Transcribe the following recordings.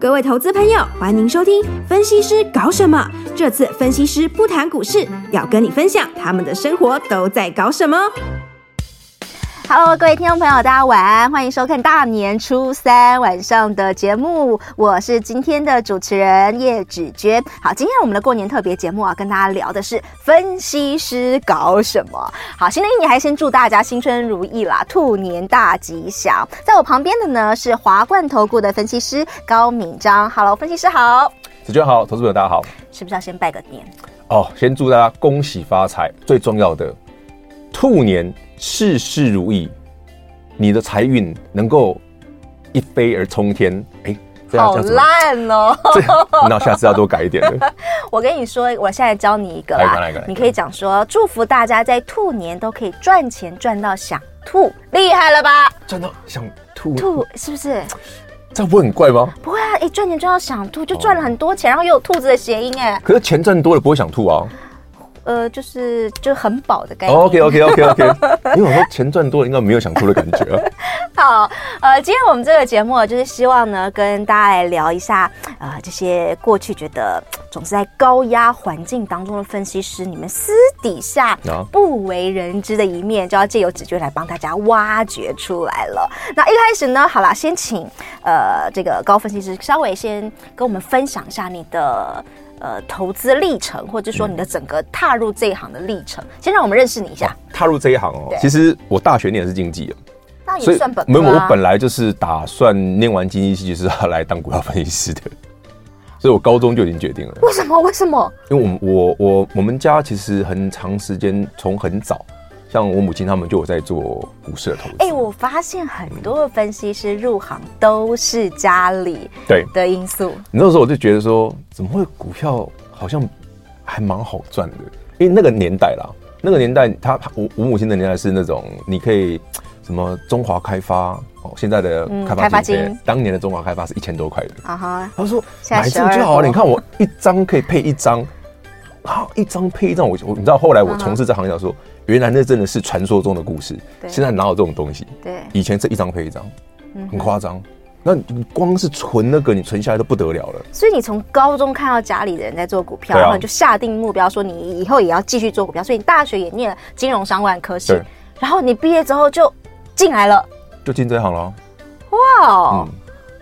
各位投资朋友，欢迎收听分析师搞什么？这次分析师不谈股市，要跟你分享他们的生活都在搞什么。Hello，各位听众朋友，大家晚安，欢迎收看大年初三晚上的节目，我是今天的主持人叶芷娟。好，今天我们的过年特别节目啊，跟大家聊的是分析师搞什么。好，新的一年还先祝大家新春如意啦，兔年大吉祥。在我旁边的呢是华冠投顾的分析师高敏章。Hello，分析师好，芷娟好，投资朋友大家好。是不是要先拜个年？哦，先祝大家恭喜发财，最重要的兔年。事事如意，你的财运能够一飞而冲天。哎，好烂哦！那下次要多改一点了。我跟你说，我现在教你一个啦，来来来，你可以讲说，祝福大家在兔年都可以赚钱赚到想吐，厉害了吧？赚到想吐，吐是不是？这不会很怪吗？不会啊，哎，赚钱赚到想吐，就赚了很多钱，然后又有兔子的谐音，哎。可是钱赚多了不会想吐啊。呃，就是就很饱的感觉。OK OK OK OK，因为我说钱赚多了，应该没有想哭的感觉啊。好，呃，今天我们这个节目就是希望呢，跟大家来聊一下，呃，这些过去觉得总是在高压环境当中的分析师，你们私底下不为人知的一面，就要借由芷娟来帮大家挖掘出来了。那一开始呢，好啦，先请呃这个高分析师稍微先跟我们分享一下你的。呃，投资历程，或者说你的整个踏入这一行的历程，嗯、先让我们认识你一下。踏入这一行哦，其实我大学念的是经济，那也算本。没有，我本来就是打算念完经济系就是要来当股票分析师的，所以我高中就已经决定了。为什么？为什么？因为我我我我们家其实很长时间从很早。像我母亲他们就有在做股市的投资。哎，我发现很多的分析师入行都是家里对的因素。那时候我就觉得说，怎么会股票好像还蛮好赚的？因为那个年代啦，那个年代他我我母亲的年代是那种你可以什么中华开发哦，现在的开发、嗯、开发金，当年的中华开发是一千多块的啊哈。他说买这个就好了，你看我一张可以配一张，啊，一张配一张，我我你知道后来我从事这行业说。原来那真的是传说中的故事，现在哪有这种东西？对，以前是一张配一张，很夸张。那你光是存那个，你存下来都不得了了。所以你从高中看到家里的人在做股票，然后你就下定目标说你以后也要继续做股票。所以你大学也念了金融商管科系，然后你毕业之后就进来了，就进这行了。哇，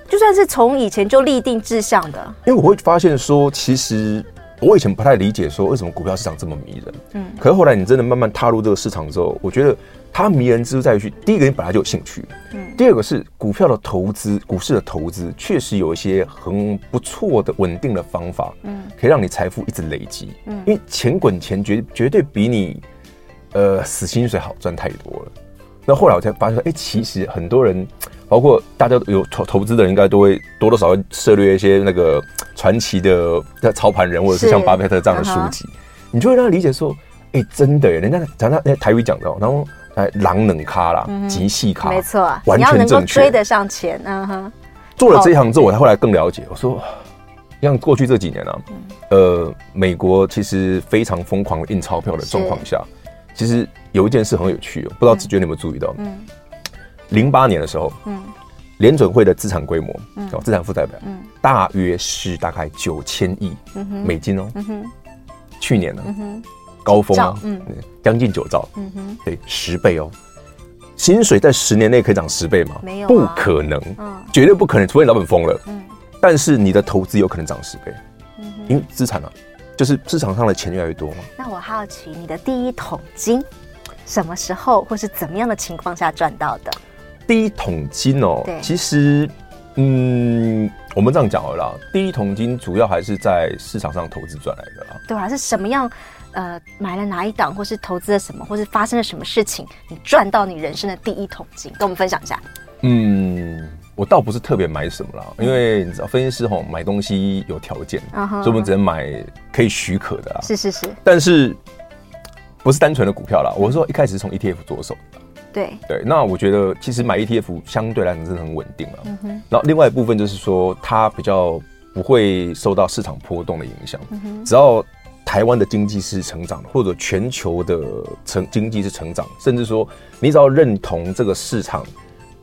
就算是从以前就立定志向的，因为我会发现说，其实。我以前不太理解，说为什么股票市场这么迷人。嗯，可是后来你真的慢慢踏入这个市场之后，我觉得它迷人之处在于，第一个你本来就有兴趣，嗯，第二个是股票的投资，股市的投资确实有一些很不错的稳定的方法，嗯，可以让你财富一直累积，嗯，因为钱滚钱绝绝对比你呃死薪水好赚太多了。那后来我才发现，哎，其实很多人。包括大家有投投资的人，应该都会多多少少涉猎一些那个传奇的操盘人，或者是像巴菲特这样的书籍，你就会让他理解说，哎，真的耶，人家讲他那台语讲的，然后哎，狼能咖啦，极细咖，没错，完全正确，追得上钱，嗯哼。做了这一行之后，我才后来更了解，我说，像过去这几年啊，呃，美国其实非常疯狂印钞票的状况下，其实有一件事很有趣哦，不知道子娟你有没有注意到？嗯。零八年的时候，嗯，联准会的资产规模，嗯，资产负债表，嗯，大约是大概九千亿美金哦，嗯哼，去年呢，嗯哼，高峰啊，嗯，将近九兆，嗯哼，对，十倍哦，薪水在十年内可以涨十倍吗？没有，不可能，嗯，绝对不可能，除非你老板疯了，嗯，但是你的投资有可能涨十倍，嗯哼，因为资产呢，就是市场上的钱越来越多嘛。那我好奇你的第一桶金什么时候或是怎么样的情况下赚到的？第一桶金哦，其实，嗯，我们这样讲好了啦，第一桶金主要还是在市场上投资赚来的啦。对啊，是什么样？呃，买了哪一档，或是投资了什么，或是发生了什么事情，你赚到你人生的第一桶金，跟我们分享一下。嗯，我倒不是特别买什么啦，因为你知道，分析师吼买东西有条件，嗯、所以我们只能买可以许可的啦。是是是，但是不是单纯的股票啦。我是说一开始从 ETF 着手。对对，那我觉得其实买 ETF 相对来讲是很稳定了。嗯哼。然后另外一部分就是说，它比较不会受到市场波动的影响。嗯哼。只要台湾的经济是成长的，或者全球的成经济是成长，甚至说你只要认同这个市场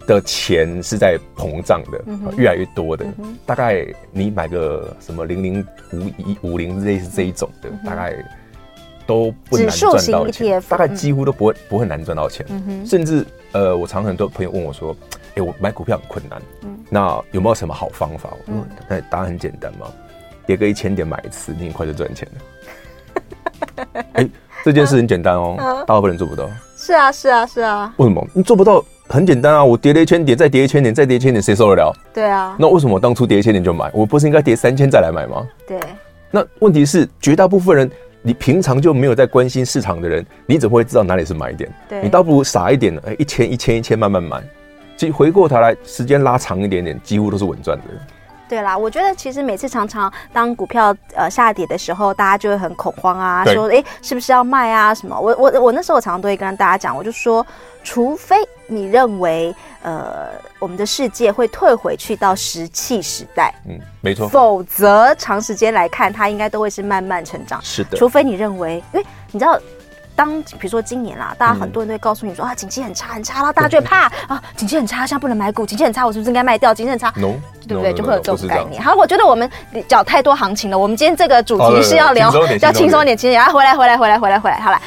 的钱是在膨胀的，越来越多的。大概你买个什么零零五一五零类似这一种的，大概都不难赚到钱，大概几乎都不会不会难赚到钱。甚至呃，我常常很多朋友问我说：“哎，我买股票很困难，那有没有什么好方法？”我说：“那答案很简单嘛，跌个一千点买一次，你很快就赚钱了。”哎，这件事很简单哦，大部分人做不到。是啊，是啊，是啊。为什么你做不到？很简单啊，我跌了一千点，再跌一千点，再跌一千点，谁受得了？对啊。那为什么我当初跌一千点就买？我不是应该跌三千再来买吗？对。那问题是，绝大部分人，你平常就没有在关心市场的人，你怎么会知道哪里是买点？对。你倒不如傻一点，哎，一千一千一千慢慢买。其实回过头来，时间拉长一点点，几乎都是稳赚的。对啦，我觉得其实每次常常当股票呃下跌的时候，大家就会很恐慌啊，对说哎是不是要卖啊什么？我我我那时候我常常都会跟大家讲，我就说，除非你认为呃我们的世界会退回去到石器时代，嗯，没错，否则长时间来看，它应该都会是慢慢成长。是的，除非你认为，因为你知道。当比如说今年啦，大家很多人都会告诉你说、嗯、啊，景气很差很差，然后大家就会怕啊，景气很差，现在不能买股，景气很差，我是不是应该卖掉？景气很差，no, 对不对？No, no, no, 就会有这种概念。好，我觉得我们讲太多行情了，我们今天这个主题是要聊，要轻松一点，轻松一点。啊，回来，回来，回来，回来，回来，好了。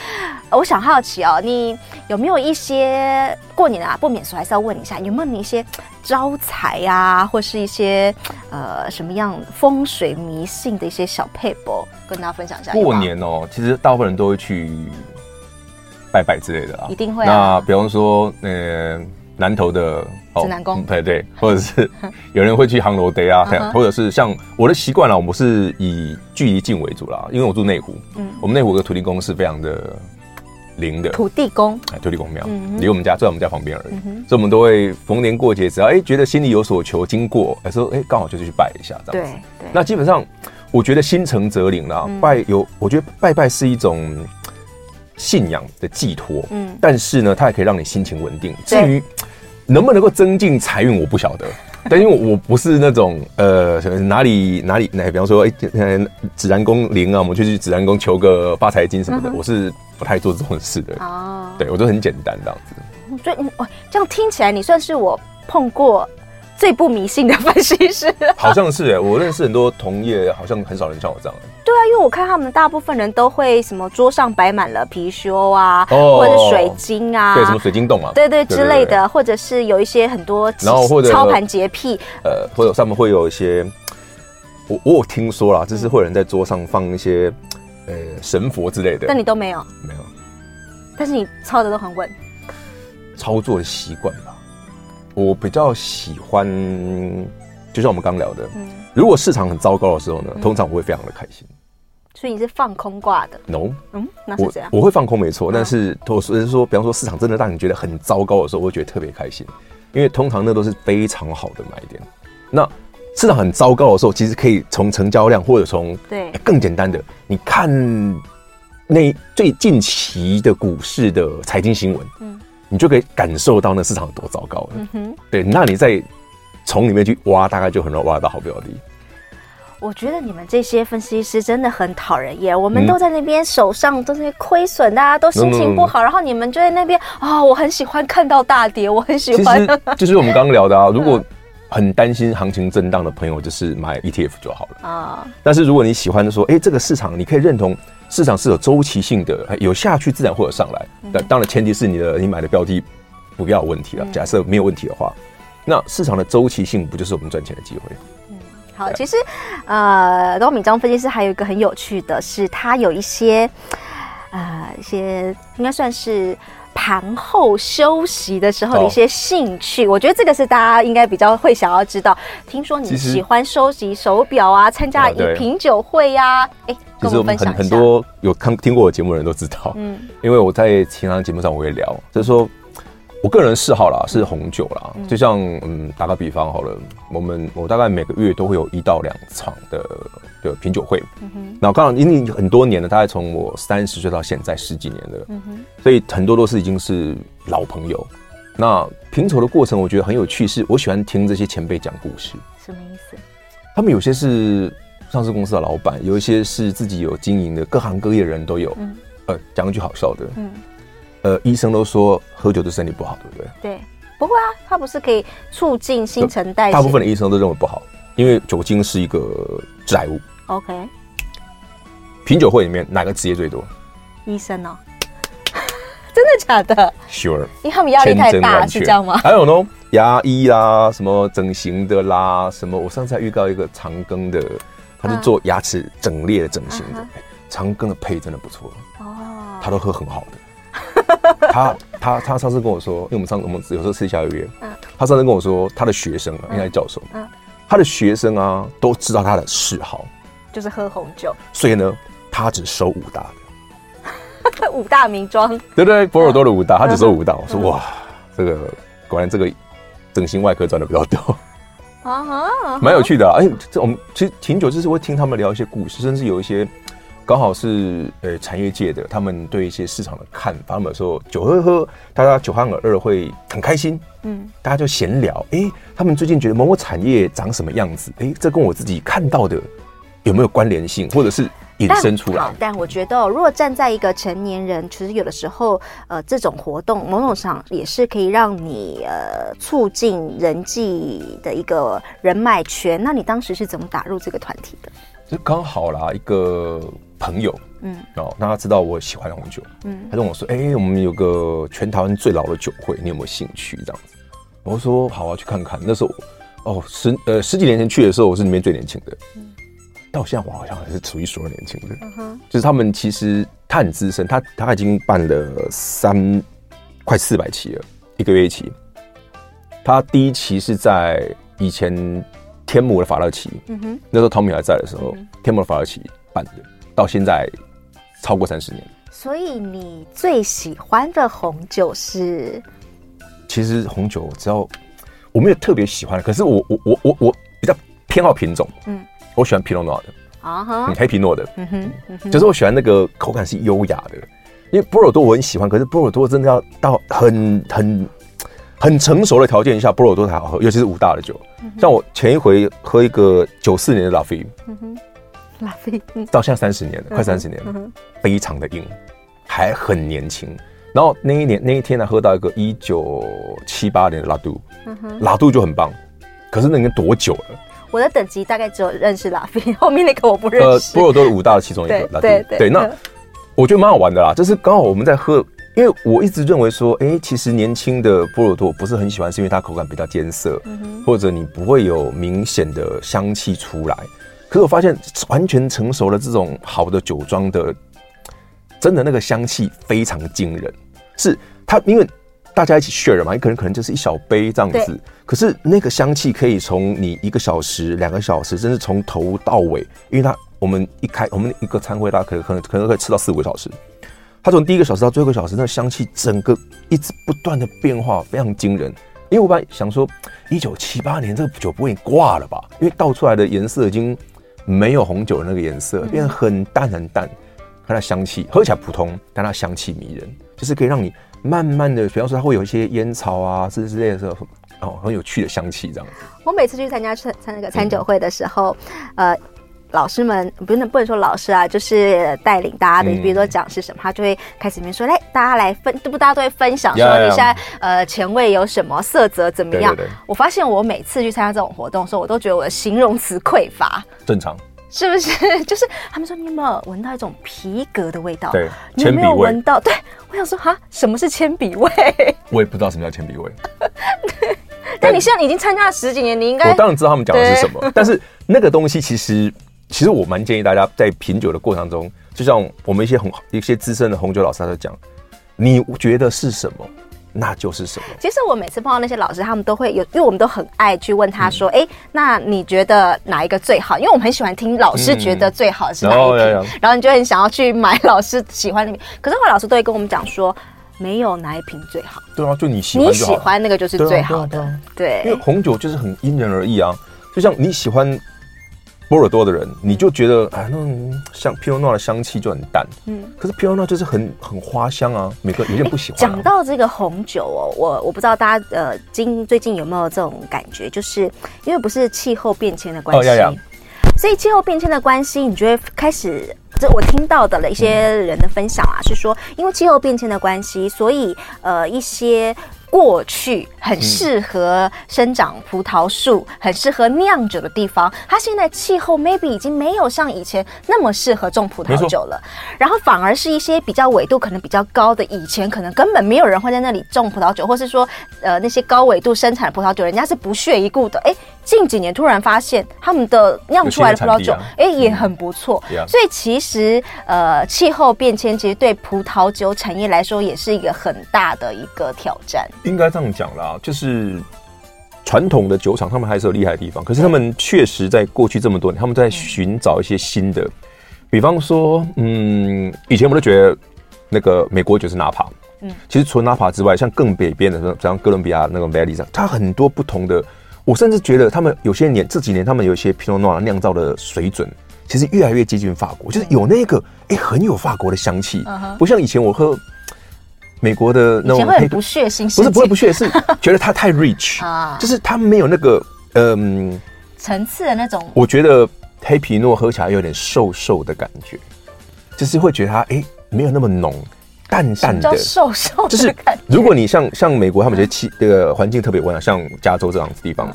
我想好奇哦，你有没有一些过年啊，不免俗还是要问一下，有没有你一些招财呀、啊，或是一些呃什么样风水迷信的一些小配博，跟大家分享一下？过年哦，其实大部分人都会去。拜拜之类的啊，一定会。那比方说，呃，南投的指南宫，对对，或者是有人会去航楼得啊，或者是像我的习惯了，我是以距离近为主啦，因为我住内湖，嗯，我们内湖的土地公是非常的灵的，土地公，哎，土地公庙，离我们家就在我们家旁边而已，所以我们都会逢年过节，只要哎觉得心里有所求，经过，哎说哎刚好就是去拜一下这样子。对，那基本上我觉得心诚则灵啦，拜有，我觉得拜拜是一种。信仰的寄托，嗯，但是呢，它也可以让你心情稳定。至于能不能够增进财运，我不晓得。但因为我不是那种呃，哪里哪里，那比方说，哎，指南宫灵啊，我们就去指南宫求个发财金什么的，我是不太做这种事的。哦，对我都很简单这样子。所以，哦，这样听起来，你算是我碰过。最不迷信的分析师，好像是哎，我认识很多同业，好像很少人像我这样。对啊，因为我看他们大部分人都会什么桌上摆满了貔貅啊，或者是水晶啊，对，什么水晶洞啊，对对之类的，或者是有一些很多，然后或者操盘洁癖，呃，或者上面会有一些，我我有听说啦，就是会有人在桌上放一些呃神佛之类的，但你都没有，没有，但是你操的都很稳，操作的习惯吧。我比较喜欢，就像我们刚聊的，嗯，如果市场很糟糕的时候呢，通常我会非常的开心。所以你是放空挂的？No，嗯，那是这样。我，我会放空没错，但是我是说，比方说市场真的让你觉得很糟糕的时候，我会觉得特别开心，因为通常那都是非常好的买点。那市场很糟糕的时候，其实可以从成交量或者从对更简单的，你看那最近期的股市的财经新闻，嗯。你就可以感受到那市场有多糟糕了。嗯哼，对，那你再从里面去挖，大概就很容易挖到好标的。我觉得你们这些分析师真的很讨人厌。我们都在那边手上都是亏损，大家都心情不好，然后你们就在那边啊，我很喜欢看到大跌，我很喜欢。其实就是我们刚刚聊的啊，如果很担心行情震荡的朋友，就是买 ETF 就好了啊。但是如果你喜欢说，哎，这个市场你可以认同。市场是有周期性的，有下去自然会有上来。但当然前提是你的你买的标的不要有问题了。假设没有问题的话，那市场的周期性不就是我们赚钱的机会？嗯，好，其实呃，高敏章分析师还有一个很有趣的是，他有一些呃一些应该算是。盘后休息的时候的一些兴趣，哦、我觉得这个是大家应该比较会想要知道。听说你喜欢收集手表啊，参加一品酒会呀、啊？哎、啊，其实我们很很多有看听过我节目的人都知道，嗯，因为我在其他节目上我也聊，就是说。我个人嗜好啦是红酒啦，就像嗯，打个比方好了，我们我大概每个月都会有一到两场的的品酒会，那刚好因为很多年了，大概从我三十岁到现在十几年了，嗯哼，所以很多都是已经是老朋友。那品酒的过程我觉得很有趣，是我喜欢听这些前辈讲故事。什么意思？他们有些是上市公司的老板，有一些是自己有经营的，各行各业的人都有。嗯，呃，讲一句好笑的，嗯。呃，医生都说喝酒对身体不好，对不对？对。不会啊，它不是可以促进新陈代谢？大部分的医生都认为不好，因为酒精是一个致癌物。OK。品酒会里面哪个职业最多？医生哦。真的假的？Sure。因为他们压力太大，是这样吗？还有呢，牙医啦，什么整形的啦，什么我上次还遇到一个长庚的，他是做牙齿整列的整形的，啊、长庚的配真的不错哦，他都喝很好的。他他他上次跟我说，因为我们上我们有时候私下约，嗯，他上次跟我说，他的学生啊，应该是教授，嗯，他的学生啊都知道他的嗜好，就是喝红酒，所以呢，他只收五大的。五大名庄，对对，波尔多的五大，他只收五大。我说哇，这个果然这个整形外科赚的比较多啊哈，蛮有趣的啊。哎，这我们其实挺久，就是会听他们聊一些故事，甚至有一些刚好是呃产业界的，他们对一些市场的看法。他们说酒喝喝，大家酒酣耳热会很开心，嗯，大家就闲聊。哎，他们最近觉得某某产业长什么样子？哎，这跟我自己看到的有没有关联性，或者是？引申出来但，但我觉得、哦，如果站在一个成年人，其实有的时候，呃，这种活动某种上也是可以让你呃促进人际的一个人脉圈。那你当时是怎么打入这个团体的？就刚好啦，一个朋友，嗯，哦，那他知道我喜欢红酒，嗯，他跟我说，哎、欸，我们有个全台湾最老的酒会，你有没有兴趣？这样子，我说好啊，去看看。那时候，哦，十呃十几年前去的时候，我是里面最年轻的。嗯到现在我好像还是数一数二年轻的，uh huh. 就是他们其实他很资深，他他已经办了三快四百期了，一个月一期。他第一期是在以前天母的法乐奇，uh huh. 那时候汤米还在的时候，uh. 天母的法乐奇办的，到现在超过三十年。所以你最喜欢的红酒是？其实红酒只要我没有特别喜欢的，可是我我我我我比较偏好品种，嗯。我喜欢皮诺诺的啊哈，黑皮诺的，嗯哼，就是我喜欢那个口感是优雅的，因为波尔多我很喜欢，可是波尔多真的要到很很很成熟的条件下，波尔多才好喝，尤其是五大的酒。像我前一回喝一个九四年的拉菲，嗯哼，拉菲到现在三十年了，快三十年了，非常的硬，还很年轻。然后那一年那一天呢，喝到一个一九七八年的拉杜，拉杜就很棒，可是那已经多久了？我的等级大概只有认识拉菲，后面那个我不认识。呃，波尔多的五大的其中一个，对对对，对。对，那我觉得蛮好玩的啦，就是刚好我们在喝，因为我一直认为说，哎、欸，其实年轻的波尔多不是很喜欢，是因为它口感比较艰涩，嗯、或者你不会有明显的香气出来。可是我发现完全成熟的这种好的酒庄的，真的那个香气非常惊人，是它因为。大家一起 share 嘛，一个人可能就是一小杯这样子，可是那个香气可以从你一个小时、两个小时，甚至从头到尾，因为它我们一开我们一个餐会，大家可能可能可能可以吃到四五个小时，它从第一个小时到最后一个小时，那个香气整个一直不断的变化，非常惊人。因为我本来想说，一九七八年这个酒不会挂了吧？因为倒出来的颜色已经没有红酒的那个颜色，变得很淡很淡，它的香气喝起来普通，但它香气迷人，就是可以让你。慢慢的，比方说它会有一些烟草啊，之之类的时候，哦，很有趣的香气这样子。我每次去参加参参那个餐酒会的时候，嗯、呃，老师们不能不能说老师啊，就是带领大家的，嗯、比如说讲是什么，他就会开始面说，来大家来分，不大家都会分享说你现在呃前卫有什么色泽怎么样？对对对，我发现我每次去参加这种活动的时候，我都觉得我的形容词匮乏。正常。是不是？就是他们说，你有没有闻到一种皮革的味道？对，你有没有闻到？对，我想说哈，什么是铅笔味？我也不知道什么叫铅笔味。对，但你现在已经参加了十几年，你应该我当然知道他们讲的是什么。但是那个东西其实，其实我蛮建议大家在品酒的过程中，就像我们一些红一些资深的红酒老师他在讲，你觉得是什么？那就是什么？其实我每次碰到那些老师，他们都会有，因为我们都很爱去问他说：“哎、嗯，那你觉得哪一个最好？”因为我们很喜欢听老师觉得最好的是哪一瓶，嗯、然后你就很想要去买老师喜欢那瓶。可是后来老师都会跟我们讲说，没有哪一瓶最好。对啊，就你喜欢你喜欢那个就是最好的。对，啊对，啊对，啊、对，因为红酒就是很因人而异啊，就像你喜欢。波尔多的人，你就觉得哎，那种像皮诺诺的香气就很淡，嗯，可是皮诺诺就是很很花香啊，每个有点不喜欢、啊。讲到这个红酒哦，我我不知道大家呃，今最近有没有这种感觉，就是因为不是气候变迁的关系，哦、呀呀。所以气候变迁的关系，你就会开始，这我听到的了一些人的分享啊，嗯、是说因为气候变迁的关系，所以呃一些过去很适合生长葡萄树、嗯、很适合酿酒的地方，它现在气候 maybe 已经没有像以前那么适合种葡萄酒了。然后反而是一些比较纬度可能比较高的，以前可能根本没有人会在那里种葡萄酒，或是说呃那些高纬度生产的葡萄酒，人家是不屑一顾的。哎，近几年突然发现他们的酿出来的葡萄酒，哎、啊、也很不错。嗯、所以其实呃气候变迁其实对葡萄酒产业来说也是一个很大的一个挑战。应该这样讲啦，就是传统的酒厂，他们还是有厉害的地方。可是他们确实在过去这么多年，他们在寻找一些新的。比方说，嗯，以前我们都觉得那个美国酒是纳帕，嗯，其实除了纳帕之外，像更北边的，像哥伦比亚那个 Valley 上，它很多不同的。我甚至觉得他们有些年这几年，他们有一些 Pinot Noir 酿造的水准，其实越来越接近法国，就是有那个哎、欸，很有法国的香气，不像以前我喝。美国的那种会不屑心，不是不会不屑，是 觉得它太 rich 啊，就是它没有那个嗯层次的那种。我觉得黑皮诺喝起来有点瘦瘦的感觉，就是会觉得它哎、欸、没有那么浓，淡淡的瘦瘦的。就是如果你像像美国，他们觉得气这个环境特别温暖，像加州这样子地方，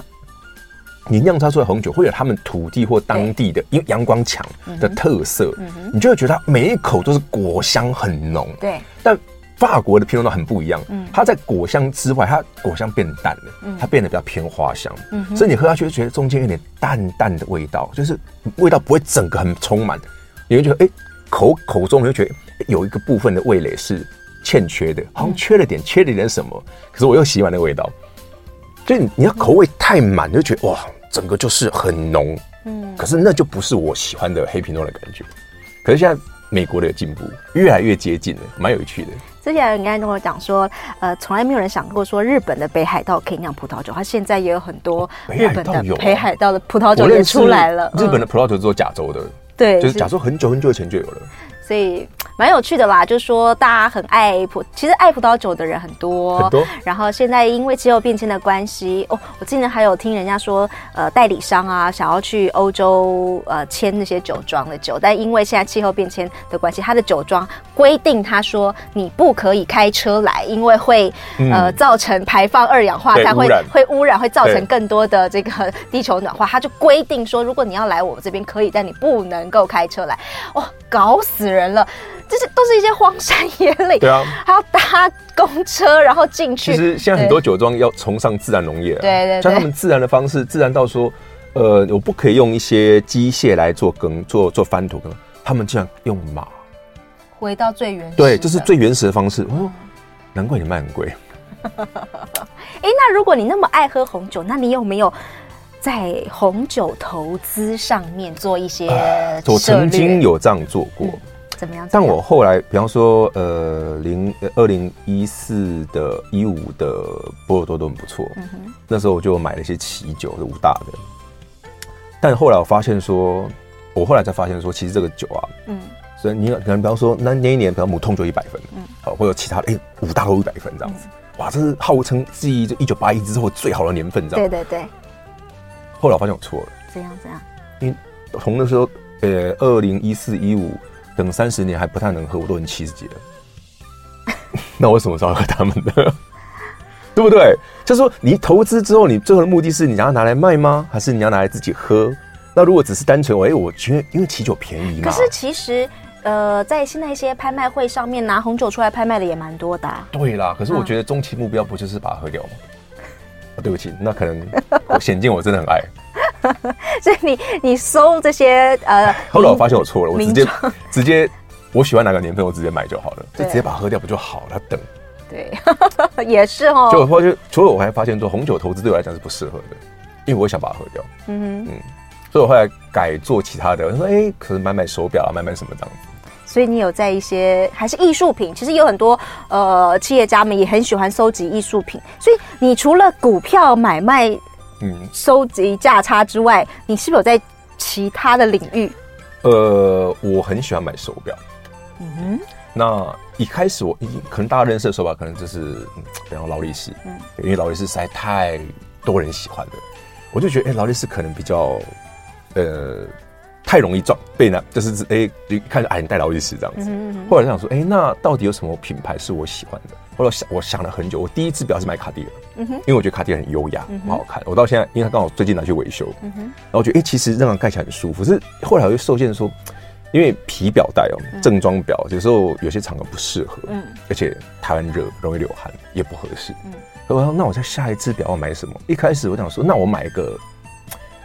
你酿造出来红酒会有他们土地或当地的因为阳光强的特色，你就会觉得它每一口都是果香很浓。对，但。法国的皮诺诺很不一样，嗯，它在果香之外，它果香变淡了，嗯，它变得比较偏花香，嗯，所以你喝下去就觉得中间有点淡淡的味道，就是味道不会整个很充满，你会觉得哎、欸，口口中你会觉得有一个部分的味蕾是欠缺的，好像缺了点，缺了点什么，可是我又喜欢那个味道，所以你要口味太满，就觉得哇，整个就是很浓，嗯，可是那就不是我喜欢的黑皮诺的感觉，可是现在美国的进步越来越接近了，蛮有趣的。之前人家跟我讲说，呃，从来没有人想过说日本的北海道可以酿葡萄酒，它现在也有很多日本的北海道的葡萄酒也出来了。日本的葡萄酒是做甲州的，对，就是甲州很久很久以前就有了。所以蛮有趣的啦，就是说大家很爱葡，其实爱葡萄酒的人很多很多。然后现在因为气候变迁的关系，哦，我今年还有听人家说，呃，代理商啊想要去欧洲呃签那些酒庄的酒，但因为现在气候变迁的关系，他的酒庄规定他说你不可以开车来，因为会呃造成排放二氧化碳，会会污染，会造成更多的这个地球暖化。他就规定说，如果你要来我们这边可以，但你不能够开车来。哦，搞死人！了，这是都是一些荒山野岭，对啊，还要搭公车，然后进去。其实现在很多酒庄要崇尚自然农业，对对，对，像他们自然的方式，自然到说，呃，我不可以用一些机械来做耕，做做翻土耕，他们竟然用马，回到最原始，对，这是最原始的方式。哦，难怪你卖很贵。哎，那如果你那么爱喝红酒，那你有没有？在红酒投资上面做一些、呃，我曾经有这样做过，嗯、怎么样？但我后来，比方说，呃，零二零一四的一五的波尔多都很不错，嗯哼，那时候我就买了一些奇酒，是五大的。但后来我发现说，我后来才发现说，其实这个酒啊，嗯，所以你可能比方说，那那一年，比方母痛就一百分，嗯，好，或者其他的，哎、欸，五大都一百分这样子，嗯、哇，这是号称自己这一九八一之后最好的年份，这样，对对对。后来我发现我错了，怎样怎样？因为从那时候，呃，二零一四一五等三十年还不太能喝，我都已经七十几了。那我什么时候喝他们的？对不对？就是说，你投资之后，你最后的目的是你要拿来卖吗？还是你要拿来自己喝？那如果只是单纯，哎，我觉得因为啤酒便宜嘛。可是其实，呃，在现在一些拍卖会上面拿红酒出来拍卖的也蛮多的啊。对啦，可是我觉得中期目标不就是把它喝掉吗？对不起，那可能我显见我真的很爱，所以你你搜这些呃，后来我发现我错了，我直接直接我喜欢哪个年份，我直接买就好了，就直接把它喝掉不就好了？等，对，也是哦。就我发现，除了我还发现说红酒投资对我来讲是不适合的，因为我想把它喝掉。嗯哼嗯，所以我后来改做其他的，我说哎，可能买买手表啊，买买什么这样子。所以你有在一些还是艺术品，其实有很多呃企业家们也很喜欢收集艺术品。所以你除了股票买卖、嗯，收集价差之外，你是否是有在其他的领域？呃，我很喜欢买手表。嗯哼。那一开始我可能大家认识的手表，可能就是嗯，比方劳力士，嗯，因为劳力士实在太多人喜欢了，我就觉得哎，劳力士可能比较呃。太容易撞被呢，就是哎，一看着哎，你戴劳力士这样子。嗯后来想说，哎，那到底有什么品牌是我喜欢的？后来想，我想了很久，我第一次表是买卡地亚，嗯哼，因为我觉得卡地亚很优雅，很好看。我到现在，因为它刚好最近拿去维修，嗯哼，然后我觉得哎，其实这样盖起来很舒服。是后来我就受限说，因为皮表带哦，正装表有时候有些场合不适合，嗯，而且台湾热，容易流汗，也不合适，嗯。我说那我在下一只表要买什么？一开始我想说，那我买一个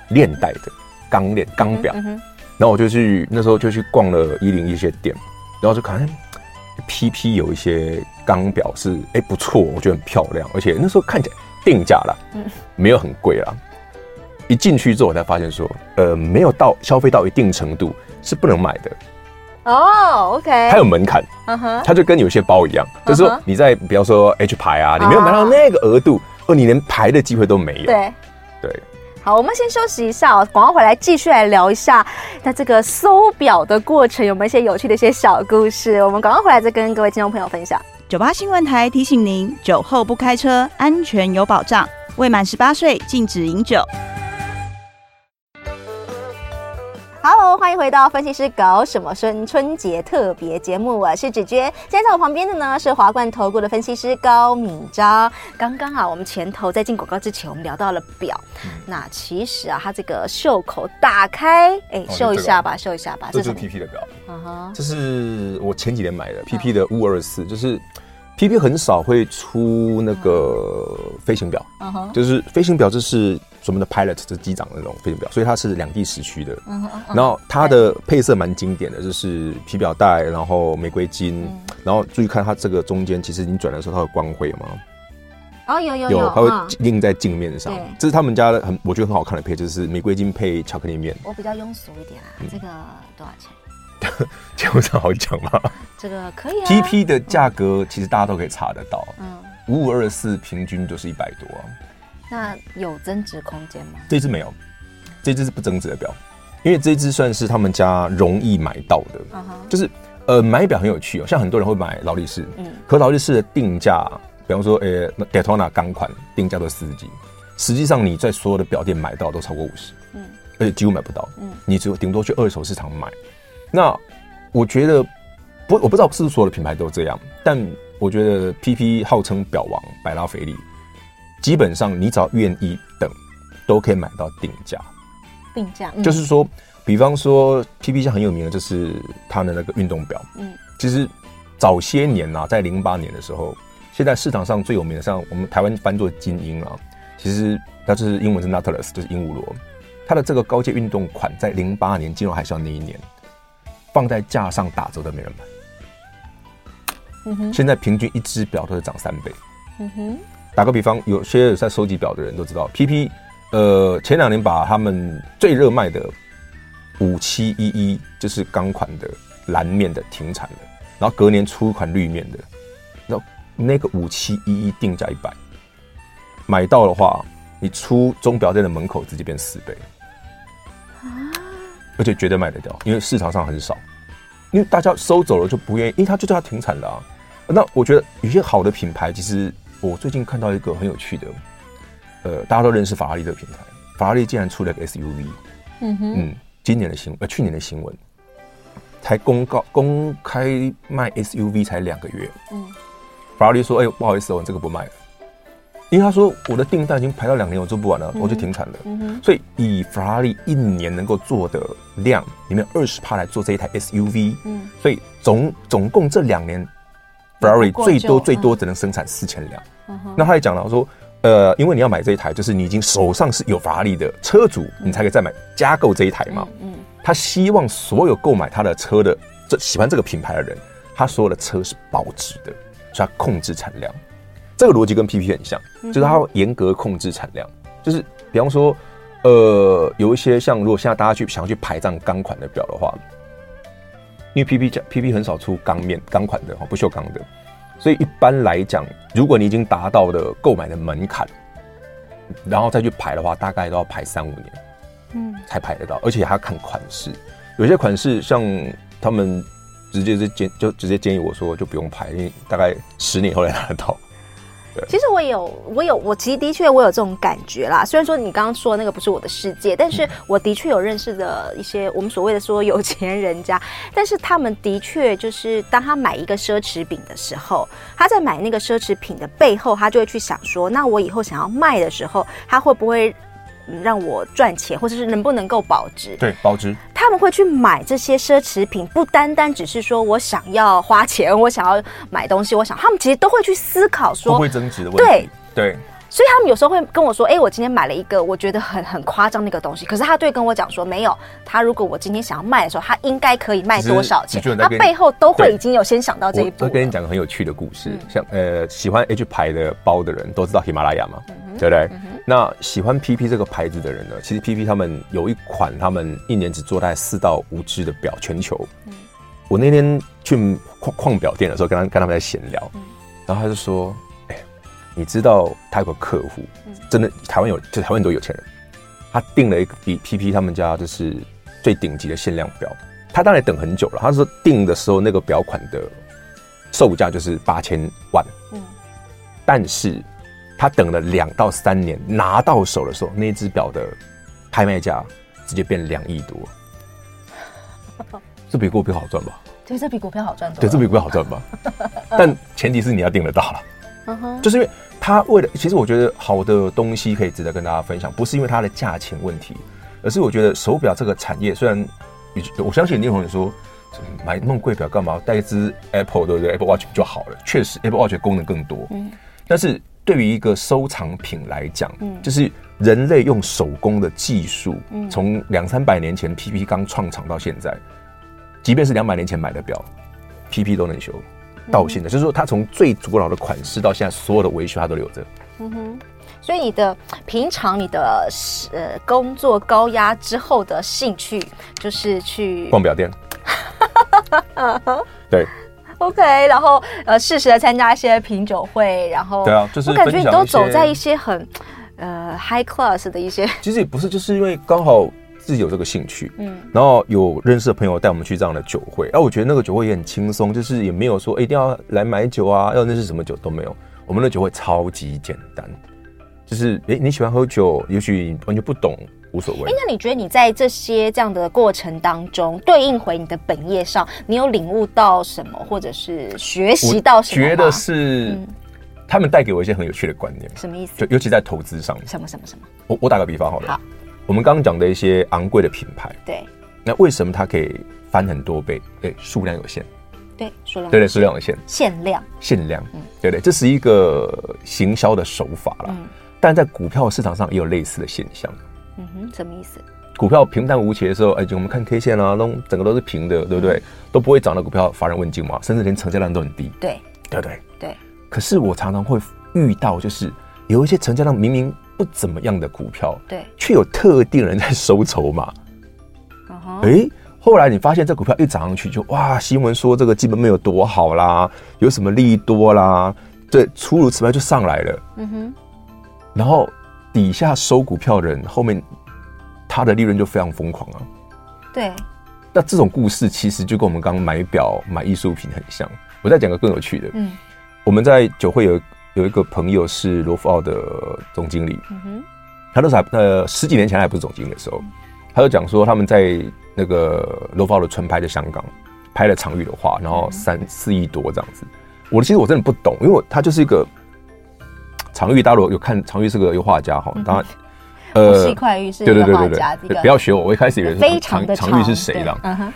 链带的钢链钢表，然后我就去那时候就去逛了一零一些店，然后就看 PP 有一些钢表是哎、欸、不错，我觉得很漂亮，而且那时候看起来定价啦，没有很贵啦。一进去之后我才发现说，呃，没有到消费到一定程度是不能买的。哦、oh,，OK，它有门槛，嗯哼，它就跟有些包一样，就是说你在比方说 H 牌啊，你没有买到那个额度，哦，你连牌的机会都没有。对。好，我们先休息一下哦，广告回来继续来聊一下，那这个搜表的过程有没有一些有趣的一些小故事？我们广告回来再跟各位听众朋友分享。酒吧新闻台提醒您：酒后不开车，安全有保障。未满十八岁禁止饮酒。欢迎回到分析师搞什么春春节特别节目，我是芷娟。现在在我旁边的呢是华冠投顾的分析师高敏章。刚刚啊，我们前头在进广告之前，我们聊到了表。嗯、那其实啊，它这个袖口打开，哎、欸，秀一下吧，秀一下吧。这是 PP 的表，嗯哼，这是我前几年买的 PP 的五二四，就是。PP 很少会出那个飞行表，uh -huh. 就是飞行表，这是什么的 pilot，就是机长的那种飞行表，所以它是两地时区的。Uh. Uh. 然后它的配色蛮经典的，就是皮表带，然后玫瑰金，uh. 然后注意看它这个中间，其实你转的时候它会光辉吗？哦、oh，有有有，它会印在镜面上。Uh. 这是他们家的很，我觉得很好看的配，就是玫瑰金配巧克力面。我比较庸俗一点啊，这个多少钱？节目上好讲吗？这个可以啊。PP 的价格其实大家都可以查得到。嗯，五五二四平均就是一百多。那有增值空间吗？这支没有，这支是不增值的表，因为这支算是他们家容易买到的。就是呃买表很有趣哦，像很多人会买劳力士，嗯，可劳力士的定价，比方说呃 Daytona 钢款定价都四十几，实际上你在所有的表店买到都超过五十，嗯，而且几乎买不到，嗯，你只有顶多去二手市场买。那我觉得不，我不知道是不是所有的品牌都这样，但我觉得 PP 号称表王百拉翡丽，基本上你只要愿意等，都可以买到定价。定价、嗯、就是说，比方说 PP 像很有名的，就是它的那个运动表。嗯，其实早些年啊，在零八年的时候，现在市场上最有名的，像我们台湾翻作精英啊，其实它就是英文是 Nautilus，就是鹦鹉螺。它的这个高阶运动款，在零八年金融海啸那一年。放在架上打折都没人买。嗯哼，现在平均一只表都是涨三倍。嗯哼，打个比方，有些在收集表的人都知道，PP，呃，前两年把他们最热卖的五七一一，就是钢款的蓝面的停产了，然后隔年出一款绿面的，那那个五七一一定价一百，买到的话，你出钟表店的门口直接变四倍。而且绝对卖得掉，因为市场上很少，因为大家收走了就不愿意，因为它就叫它停产了啊。那我觉得有些好的品牌，其实我最近看到一个很有趣的，呃，大家都认识法拉利这个品牌，法拉利竟然出了个 SUV，嗯哼，嗯，今年的新闻，呃，去年的新闻，才公告公开卖 SUV 才两个月，嗯，法拉利说，哎、欸，不好意思，我这个不卖了。因为他说我的订单已经排到两年，我做不完了，我就停产了。嗯、所以以法拉利一年能够做的量里面二十趴来做这一台 SUV，嗯，所以总总共这两年，法拉利最多最多只能生产四千辆。那他也讲了说，呃，因为你要买这一台，就是你已经手上是有法拉利的车主，你才可以再买加购这一台嘛。嗯，他希望所有购买他的车的这喜欢这个品牌的人，他所有的车是保值的，所以他控制产量。这个逻辑跟 PP 很像，就是他要严格控制产量。就是比方说，呃，有一些像如果现在大家去想要去排这样钢款的表的话，因为 PP 讲 PP 很少出钢面钢款的哈，不锈钢的，所以一般来讲，如果你已经达到了购买的门槛，然后再去排的话，大概都要排三五年，嗯，才排得到，而且还要看款式。有些款式像他们直接是建就直接建议我说就不用排，因为大概十年后才拿得到。其实我也有，我有，我其实的确我有这种感觉啦。虽然说你刚刚说的那个不是我的世界，但是我的确有认识的一些我们所谓的说有钱人家，但是他们的确就是当他买一个奢侈品的时候，他在买那个奢侈品的背后，他就会去想说，那我以后想要卖的时候，他会不会？让我赚钱，或者是能不能够保值？对，保值。他们会去买这些奢侈品，不单单只是说我想要花钱，我想要买东西，我想他们其实都会去思考说会不会增值的问题。对对。所以他们有时候会跟我说：“哎，我今天买了一个我觉得很很夸张的一个东西。”可是他对跟我讲说：“没有，他如果我今天想要卖的时候，他应该可以卖多少钱？”他背后都会已经有先想到这一步。我跟你讲个很有趣的故事，像呃喜欢 H 牌的包的人都知道喜马拉雅嘛，对不对？那喜欢 PP 这个牌子的人呢，其实 PP 他们有一款，他们一年只做大概四到五只的表，全球。我那天去矿矿表店的时候，跟他跟他们在闲聊，然后他就说。你知道他有个客户，真的台湾有，就台湾很多有钱人，他订了一个比 PP 他们家就是最顶级的限量表，他当然等很久了。他说订的时候那个表款的售价就是八千万，嗯，但是他等了两到三年拿到手的时候，那只表的拍卖价直接变两亿多，这比股票好赚吧？对，这比股票好赚。对，这比股票好赚吧？但前提是你要订得到了，就是因为。他为了，其实我觉得好的东西可以值得跟大家分享，不是因为它的价钱问题，而是我觉得手表这个产业虽然，我相信你有人说买那么贵表干嘛？带一只 Apple 对不对？Apple Watch 就好了。确实，Apple Watch 功能更多。嗯。但是对于一个收藏品来讲，嗯，就是人类用手工的技术，嗯，从两三百年前 PP 刚创厂到现在，即便是两百年前买的表，PP 都能修。到现在，就是说，它从最古老的款式到现在，所有的维修它都留着。嗯哼，所以你的平常你的呃工作高压之后的兴趣就是去逛表店。对。OK，然后呃适时的参加一些品酒会，然后对啊，就是我感觉你都走在一些很呃 high class 的一些。其实也不是，就是因为刚好。自己有这个兴趣，嗯，然后有认识的朋友带我们去这样的酒会，啊，我觉得那个酒会也很轻松，就是也没有说一定要来买酒啊，要认识什么酒都没有，我们的酒会超级简单，就是诶你喜欢喝酒，也许完全不懂无所谓。哎，那你觉得你在这些这样的过程当中，对应回你的本业上，你有领悟到什么，或者是学习到什么？觉得是他们带给我一些很有趣的观念，什么意思？就尤其在投资上，什么什么什么？我我打个比方好了。好。我们刚刚讲的一些昂贵的品牌，对，那为什么它可以翻很多倍？对，数量有限，对，数量对对，数量有限，限量，限量，嗯，对对，这是一个行销的手法了。嗯，但在股票市场上也有类似的现象。嗯哼，什么意思？股票平淡无奇的时候，哎，就我们看 K 线啊，都整个都是平的，对不对？都不会涨的股票，乏人问津嘛，甚至连成交量都很低。对，对不对对。可是我常常会遇到，就是有一些成交量明明。不怎么样的股票，对，却有特定人在收筹码。哎、uh huh. 欸，后来你发现这股票一涨上去就，就哇，新闻说这个基本面有多好啦，有什么利多啦，对，诸如此类就上来了。嗯哼、uh，huh. 然后底下收股票的人后面他的利润就非常疯狂啊。对，那这种故事其实就跟我们刚刚买表、买艺术品很像。我再讲个更有趣的，嗯，我们在酒会有。有一个朋友是罗浮奥的总经理，嗯、他那时候还呃十几年前还不是总经理的时候，他就讲说他们在那个罗浮奥的纯拍的香港拍了常玉的画，然后三四亿多这样子。我其实我真的不懂，因为我他就是一个常玉，大家如果有看常玉是个油画家哈，当然 呃，西块玉是对对对对对，不要学我，我一开始以为是常常玉是谁了，嗯哼，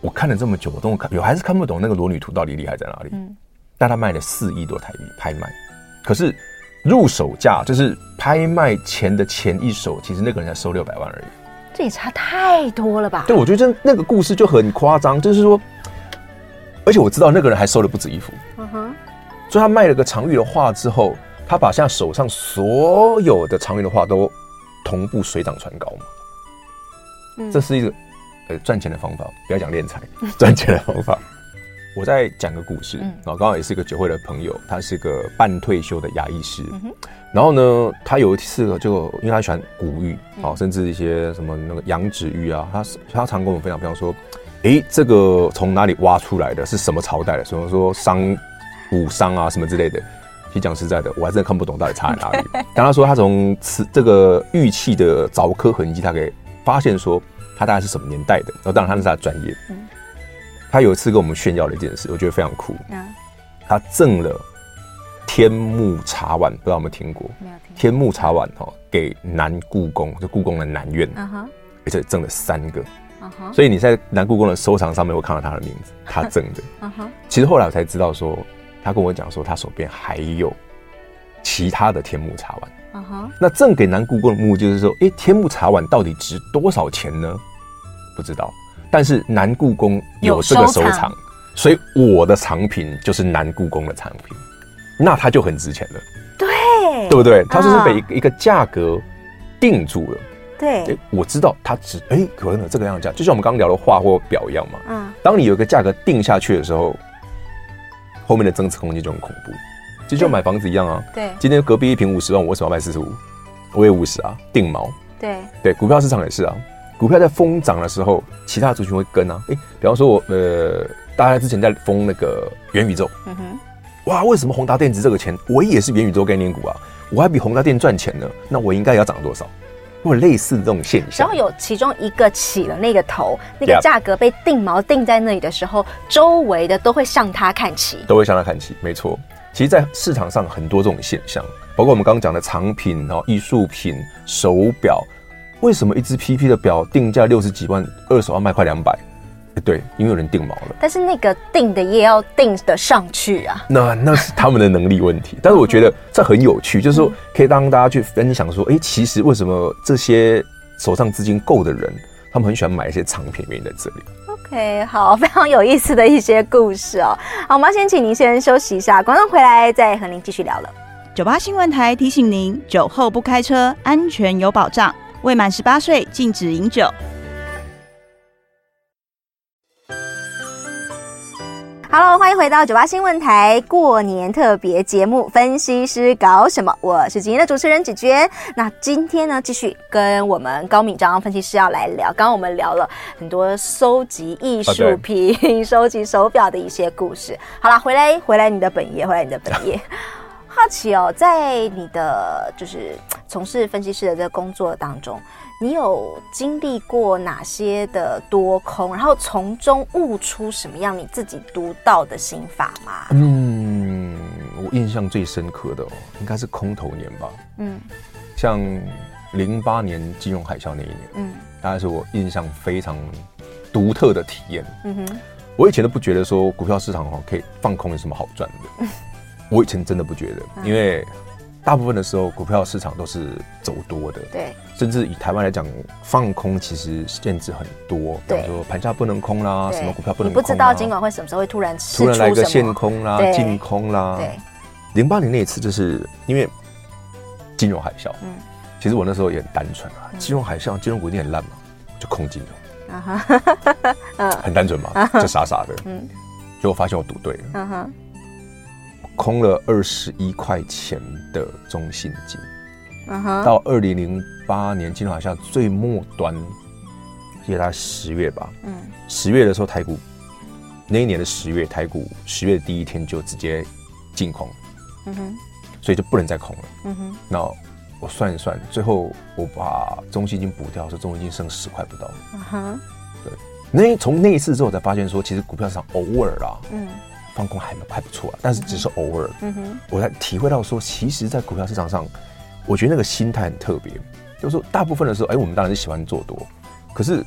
我看了这么久，我都看有还是看不懂那个裸女图到底厉害在哪里。嗯但他卖了四亿多台币拍卖，可是入手价就是拍卖前的前一手，其实那个人才收六百万而已，这也差太多了吧？对，我觉得这那个故事就很夸张，就是说，而且我知道那个人还收了不止一幅，嗯哼，所以他卖了个常玉的画之后，他把现在手上所有的常玉的画都同步水涨船高嘛，嗯，这是一个呃赚钱的方法，不要讲敛财，赚钱的方法。我再讲个故事，然后刚好也是一个酒会的朋友，他是个半退休的牙医师，然后呢，他有一次就因为他喜欢古玉，好，甚至一些什么那个羊脂玉啊，他他常跟我们分享，比方说，诶，这个从哪里挖出来的，是什么朝代的，什么说商武商啊什么之类的，其实讲实在的，我还真的看不懂到底差在哪里。但他说他从瓷这个玉器的凿刻痕迹，他可以发现说他大概是什么年代的。然后当然他是他的专业。嗯。他有一次跟我们炫耀了一件事，我觉得非常酷。嗯。他赠了天目茶碗，不知道有没有听过？没有听。天目茶碗哈，给南故宫，就故宫的南院。而且赠了三个。所以你在南故宫的收藏上面会看到他的名字，他赠的。其实后来我才知道说。他跟我讲说，他手边还有其他的天目茶碗。那赠给南故宫的目的就是说，哎，天目茶碗到底值多少钱呢？不知道。但是南故宫有这个收藏，所以我的藏品就是南故宫的藏品，那它就很值钱了。对，对不对？它就是被一个价格定住了。对。哎，我知道它值，哎，可能有这个样价，就像我们刚刚聊的画或表一样嘛。嗯。当你有一个价格定下去的时候。后面的增值空间就很恐怖，就买房子一样啊。对，今天隔壁一平五十万，我为什么要卖四十五？我也五十啊，定毛。对对，股票市场也是啊，股票在疯涨的时候，其他的族群会跟啊。哎，比方说我呃，大家之前在疯那个元宇宙，嗯哼，哇，为什么宏达电值这个钱？我也是元宇宙概念股啊，我还比宏达电赚钱呢，那我应该要涨多少？或类似这种现象，然后有其中一个起了那个头，那个价格被定锚定在那里的时候.周围的都会向它看齐，都会向它看齐。没错，其实，在市场上很多这种现象，包括我们刚刚讲的藏品，然后艺术品、手表，为什么一只 PP 的表定价六十几万，二手要卖快两百？对，因为有人定毛了，但是那个定的也要定得上去啊。那那是他们的能力问题。但是我觉得这很有趣，就是说可以让大家去分享说，哎，其实为什么这些手上资金够的人，他们很喜欢买一些藏品，原因在这里。OK，好，非常有意思的一些故事哦。好，我们要先请您先休息一下，广告回来再和您继续聊了。九八新闻台提醒您：酒后不开车，安全有保障。未满十八岁禁止饮酒。Hello，欢迎回到九八新闻台过年特别节目《分析师搞什么》，我是今天的主持人子娟。那今天呢，继续跟我们高敏章分析师要来聊。刚刚我们聊了很多收集艺术品.收集手表的一些故事。好了，回来回来你的本业，回来你的本业。好奇哦，在你的就是从事分析师的这个工作当中。你有经历过哪些的多空，然后从中悟出什么样你自己独到的心法吗？嗯，我印象最深刻的哦，应该是空头年吧。嗯，像零八年金融海啸那一年，嗯，大概是我印象非常独特的体验。嗯哼，我以前都不觉得说股票市场哈可以放空有什么好赚的。嗯，我以前真的不觉得，因为。大部分的时候，股票市场都是走多的。对，甚至以台湾来讲，放空其实限制很多。对，比如说盘下不能空啦，什么股票不能空。你不知道金管会什么时候会突然突然来个限空啦、净空啦。对，零八年那一次就是因为金融海啸。嗯，其实我那时候也很单纯啊，金融海啸，金融股一定很烂嘛，就空金融。啊哈，很单纯嘛，就傻傻的。嗯，结果发现我赌对了。嗯哼。空了二十一块钱的中信金，uh huh. 到二零零八年金融海啸最末端，记得大概十月吧。嗯，十月的时候台股，那一年的十月台股十月的第一天就直接净空，嗯哼、uh，huh. 所以就不能再空了。嗯哼、uh，那、我算一算，最后我把中信金补掉，说中信金剩十块不到。啊哈、uh，huh. 对，那从那一次之后才发现说，其实股票市场偶尔啦，嗯。放空还还不错啊，但是只是偶尔。嗯哼，我才体会到说，其实，在股票市场上，我觉得那个心态很特别，就是说，大部分的时候，哎，我们当然是喜欢做多，可是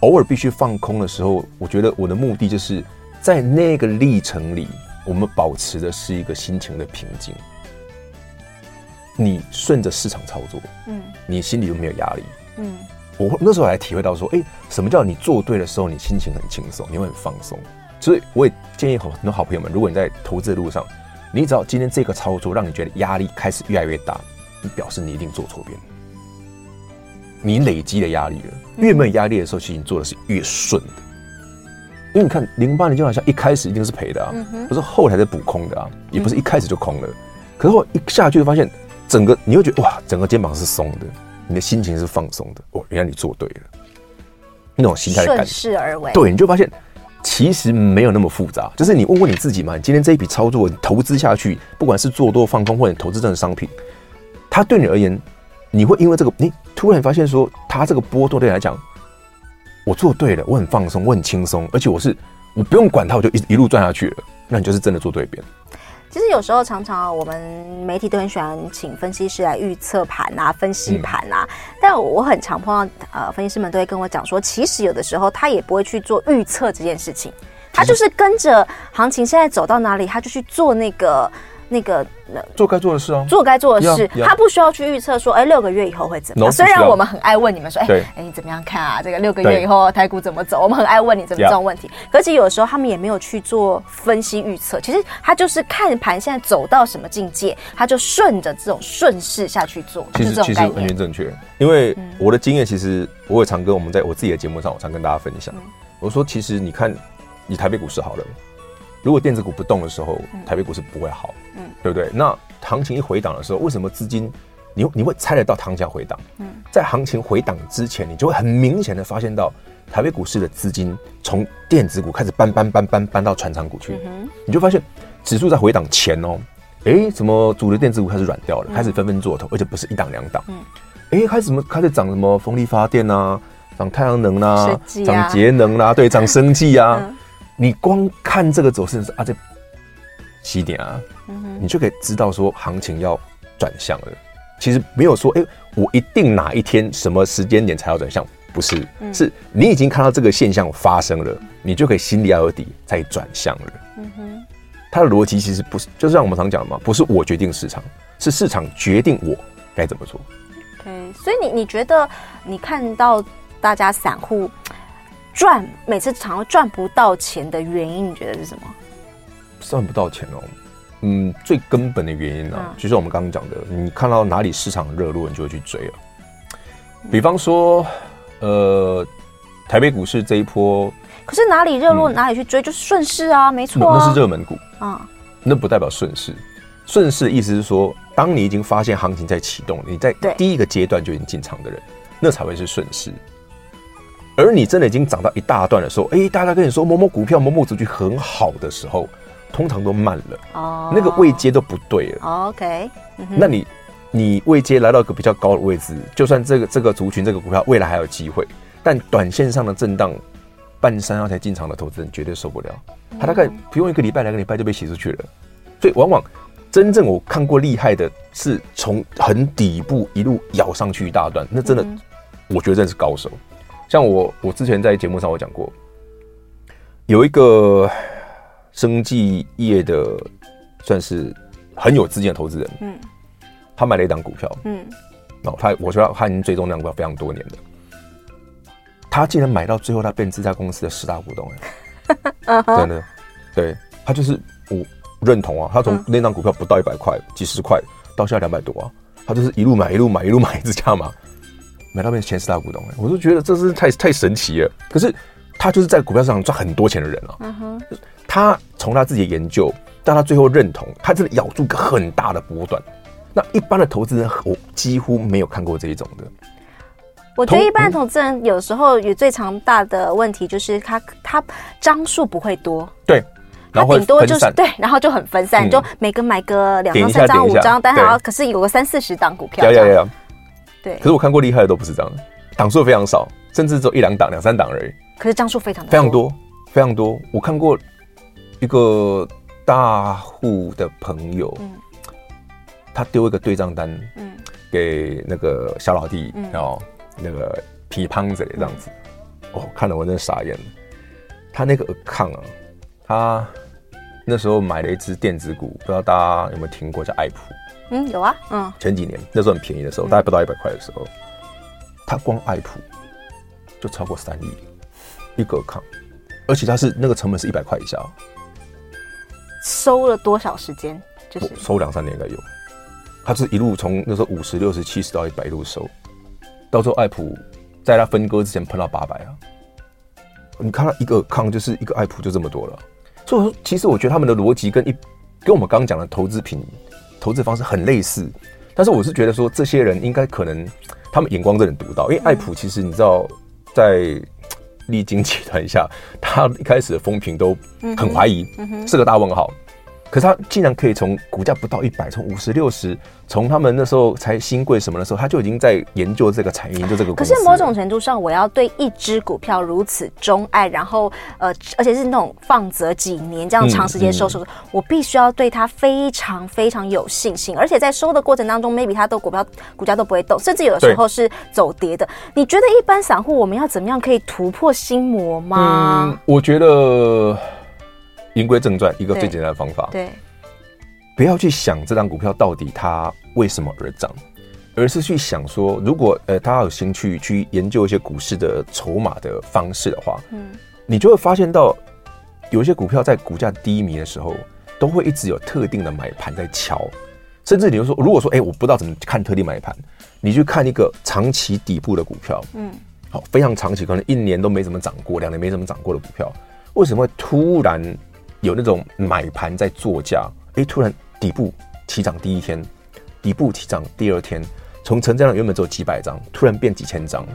偶尔必须放空的时候，我觉得我的目的就是在那个历程里，我们保持的是一个心情的平静。你顺着市场操作，嗯，你心里就没有压力，嗯，我那时候还体会到说，哎，什么叫你做对的时候，你心情很轻松，你会很放松。所以我也建议很多好朋友们，如果你在投资的路上，你只要今天这个操作让你觉得压力开始越来越大，你表示你一定做错边，你累积的压力了。越没有压力的时候，其实你做的是越顺的。因为你看零八年就好像一开始一定是赔的啊，不是后来在补空的啊，也不是一开始就空了。可是我一下去就发现，整个你会觉得哇，整个肩膀是松的，你的心情是放松的。哦，原来你做对了，那种心态的感觉，顺势而为。对，你就发现。其实没有那么复杂，就是你问问你自己嘛，你今天这一笔操作你投资下去，不管是做多放空或者投资这种商品，它对你而言，你会因为这个，你突然发现说，它这个波动对你来讲，我做对了，我很放松，我很轻松，而且我是我不用管它，我就一一路赚下去了，那你就是真的做对边。其实有时候常常我们媒体都很喜欢请分析师来预测盘啊、分析盘啊，嗯、但我很常碰到呃，分析师们都会跟我讲说，其实有的时候他也不会去做预测这件事情，他就是跟着行情现在走到哪里，他就去做那个。那个做该做的事啊，做该做的事，他不需要去预测说，哎，六个月以后会怎么样？虽然我们很爱问你们说，哎，哎，你怎么样看啊？这个六个月以后台股怎么走？我们很爱问你这这种问题。可是有的时候他们也没有去做分析预测，其实他就是看盘现在走到什么境界，他就顺着这种顺势下去做。其实其实完全正确，因为我的经验，其实我也常跟我们在我自己的节目上，我常跟大家分享。我说，其实你看，你台北股市好了。如果电子股不动的时候，台北股市不会好，嗯，对不对？那行情一回档的时候，为什么资金你你会猜得到行情回档？嗯，在行情回档之前，你就会很明显的发现到台北股市的资金从电子股开始搬搬搬搬搬到船厂股去，嗯，你就发现指数在回档前哦，哎，什么主流电子股开始软掉了，开始纷纷做头，而且不是一档两档，嗯，哎，开始什么开始涨什么风力发电啊，涨太阳能啊，涨节能啦，对，涨生技啊。你光看这个走势是啊，这起点啊，你就可以知道说行情要转向了。其实没有说，哎，我一定哪一天什么时间点才要转向，不是，是你已经看到这个现象发生了，你就可以心里要有底，再转向了。嗯哼，它的逻辑其实不是，就像我们常讲的嘛，不是我决定市场，是市场决定我该怎么做。OK，所以你你觉得你看到大家散户？赚每次常常赚不到钱的原因，你觉得是什么？赚不到钱哦，嗯，最根本的原因呢、啊，嗯、就是我们刚刚讲的，你看到哪里市场热络，你就会去追了。比方说，呃，台北股市这一波，可是哪里热络哪里去追，嗯、就是顺势啊，没错、啊，那是热门股啊，嗯、那不代表顺势。顺势的意思是说，当你已经发现行情在启动，你在第一个阶段就已经进场的人，那才会是顺势。而你真的已经涨到一大段的时候，哎，大家跟你说某某股票、某某族群很好的时候，通常都慢了哦，那个位阶都不对了。哦、OK，、嗯、那你你位阶来到一个比较高的位置，就算这个这个族群、这个股票未来还有机会，但短线上的震荡，半山腰才进场的投资人绝对受不了。他大概不用一个礼拜、两个礼拜就被洗出去了。所以往往真正我看过厉害的是从很底部一路咬上去一大段，那真的，嗯、我觉得真是高手。像我，我之前在节目上我讲过，有一个生技业的算是很有资金的投资人，嗯，他买了一档股票，嗯，然后他，我觉得他已经追踪那档股票非常多年了，他竟然买到最后，他变这家公司的十大股东，哎，真的，对，他就是我认同啊，他从那档股票不到一百块，几十块，到现在两百多啊，他就是一路买一路买一路买一直加码。买到变成前十大股东，我就觉得这是太太神奇了。可是他就是在股票市场赚很多钱的人了。嗯哼，他从他自己的研究到他最后认同，他真的咬住个很大的波段。那一般的投资人，我几乎没有看过这一种的。我觉得一般的投资人有时候也最常大的问题就是他他张数不会多。对，然后顶多就是对，然后就很分散，就每个买个两张、三张、五张，但是可是有个三四十档股票。对，可是我看过厉害的都不是这样，档数非常少，甚至只有一两档、两三档而已。可是张数非常非常多，非常多。我看过一个大户的朋友，嗯、他丢一个对账单，嗯，给那个小老弟，嗯、然后那个皮胖子这样子，嗯、哦，看了我真的傻眼了。他那个 account 啊，他那时候买了一只电子股，不知道大家有没有听过，叫爱普。嗯，有啊，嗯，前几年那时候很便宜的时候，大概不到一百块的时候，他光爱普就超过三亿一个抗，而且他是那个成本是一百块以下，收了多少时间？就是收两三年应该有，他是一路从那时候五十六十七十到一百一路收，到时候爱普在他分割之前喷到八百啊，你看他一个抗就是一个爱普就这么多了，所以说其实我觉得他们的逻辑跟一跟我们刚刚讲的投资品。投资方式很类似，但是我是觉得说，这些人应该可能他们眼光真的很独到，因为爱普其实你知道，在历经集团下，他一开始的风评都很怀疑，是个大问号。可是他竟然可以从股价不到一百，从五十六十，从他们那时候才新贵什么的时候，他就已经在研究这个产业，研究这个。可是某种程度上，我要对一只股票如此钟爱，然后呃，而且是那种放则几年这样长时间收收，嗯嗯、我必须要对它非常非常有信心。而且在收的过程当中，maybe 它都股票股价都不会动，甚至有的时候是走跌的。你觉得一般散户我们要怎么样可以突破心魔吗？嗯，我觉得。言归正传，一个最简单的方法，对，不要去想这张股票到底它为什么而涨，而是去想说，如果呃大家有兴趣去研究一些股市的筹码的方式的话，嗯，你就会发现到有一些股票在股价低迷的时候，都会一直有特定的买盘在敲，甚至你就说，如果说哎、欸，我不知道怎么看特定买盘，你去看一个长期底部的股票，嗯，好，非常长期，可能一年都没怎么涨过，两年没怎么涨过的股票，为什么会突然？有那种买盘在作价，哎，突然底部起涨第一天，底部起涨第二天，从成交量原本只有几百张，突然变几千张，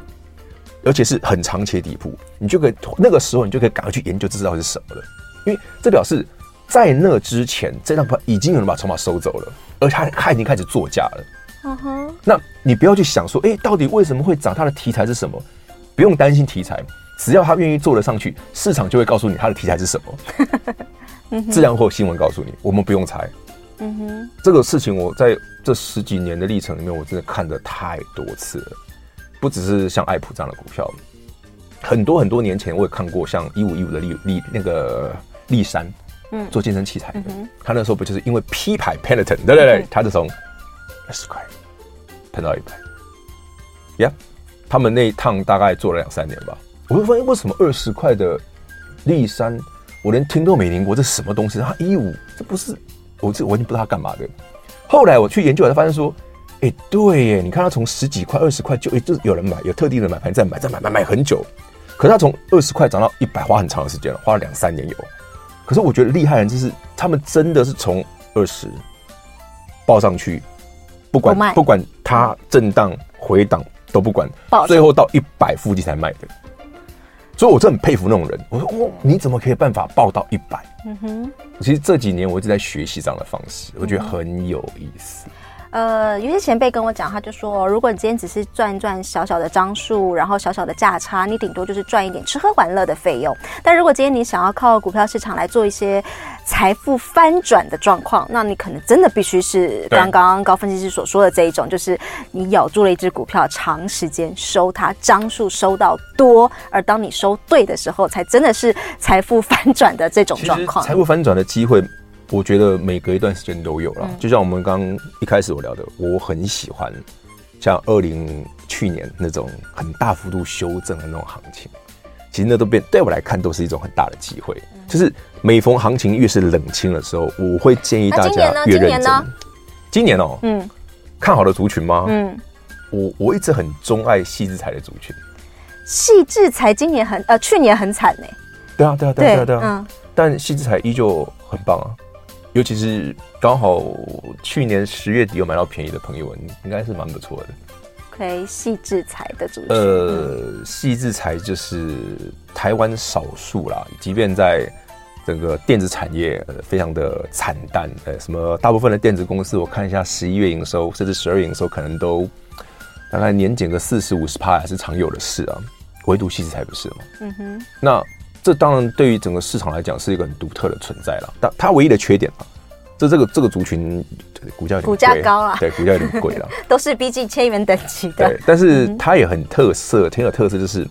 而且是很长期的底部，你就可以那个时候你就可以赶快去研究这知道是什么了，因为这表示在那之前这张盘已经有人把筹码收走了，而他他已经开始作价了。嗯哼，那你不要去想说，哎，到底为什么会涨？它的题材是什么？不用担心题材，只要他愿意做得上去，市场就会告诉你它的题材是什么。自然会有新闻告诉你，我们不用猜。嗯哼，这个事情我在这十几年的历程里面，我真的看的太多次了。不只是像爱普这样的股票，很多很多年前我也看过像一五一五的利利那个利山，嗯，做健身器材的。嗯、他那时候不就是因为 P 牌 Peloton，对对对，嗯、他就从二十块喷到一百。呀、yeah，他们那一趟大概做了两三年吧。我会发现为什么二十块的利山。我连听都没听过，这什么东西？它一五，这不是我这我已经不知道它干嘛的。后来我去研究，才发现说，哎、欸，对耶，你看它从十几块、二十块就哎，就有人买，有特定的买盘在买，在买买买很久。可是它从二十块涨到一百，花很长的时间了，花了两三年有。可是我觉得厉害的人就是他们真的是从二十报上去，不管不管它震荡回档都不管，最后到一百附近才卖的。所以，我真的很佩服那种人。我说，哦，你怎么可以办法报到一百？嗯哼。其实这几年我一直在学习这样的方式，我觉得很有意思。呃，有些前辈跟我讲，他就说，如果你今天只是赚一赚小小的张数，然后小小的价差，你顶多就是赚一点吃喝玩乐的费用。但如果今天你想要靠股票市场来做一些财富翻转的状况，那你可能真的必须是刚刚高分析师所说的这一种，就是你咬住了一只股票，长时间收它，张数收到多，而当你收对的时候，才真的是财富翻转的这种状况。财富翻转的机会。我觉得每隔一段时间都有了，嗯、就像我们刚一开始我聊的，我很喜欢像二零去年那种很大幅度修正的那种行情，其实那都变对我来看都是一种很大的机会。嗯、就是每逢行情越是冷清的时候，我会建议大家越认真。今年呢？今年哦、喔，嗯，看好的族群吗？嗯，我我一直很钟爱矽智财的族群。矽智财今年很呃去年很惨呢。对啊对啊对啊对啊对啊，嗯，但矽智财依旧很棒啊。尤其是刚好去年十月底有买到便宜的朋友，应该是蛮不错的。OK，矽智财的主呃，细智财就是台湾少数啦，即便在整个电子产业非常的惨淡，呃，什么大部分的电子公司，我看一下十一月营收甚至十二月营收，可能都大概年减个四十五十趴，还是常有的事啊。唯独矽智财不是嘛？嗯哼，那。这当然对于整个市场来讲是一个很独特的存在了，但它唯一的缺点啊，这这个这个族群股价股价高了，对，股价有点贵了，都是逼近千元等级的。对，但是它也很特色，挺有特色，就是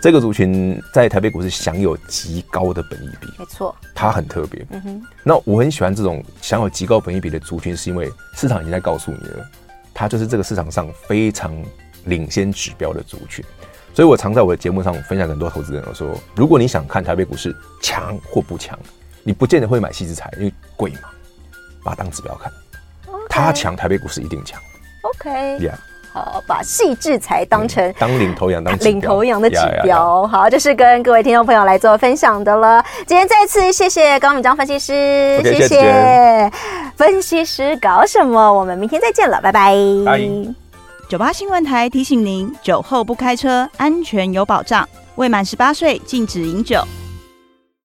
这个族群在台北股市享有极高的本益比，没错，它很特别。嗯哼，那我很喜欢这种享有极高本益比的族群，是因为市场已经在告诉你了，它就是这个市场上非常领先指标的族群。所以，我常在我的节目上分享很多投资人，我说，如果你想看台北股市强或不强，你不见得会买矽智财，因为贵嘛，把它当指标看，它强，台北股市一定强。OK，Yeah，好，把矽智财当成当领头羊，当领头羊的指标。好，这是跟各位听众朋友来做分享的了。今天再次谢谢高敏章分析师，谢谢分析师搞什么？我们明天再见了，拜拜。酒吧新闻台提醒您：酒后不开车，安全有保障。未满十八岁禁止饮酒。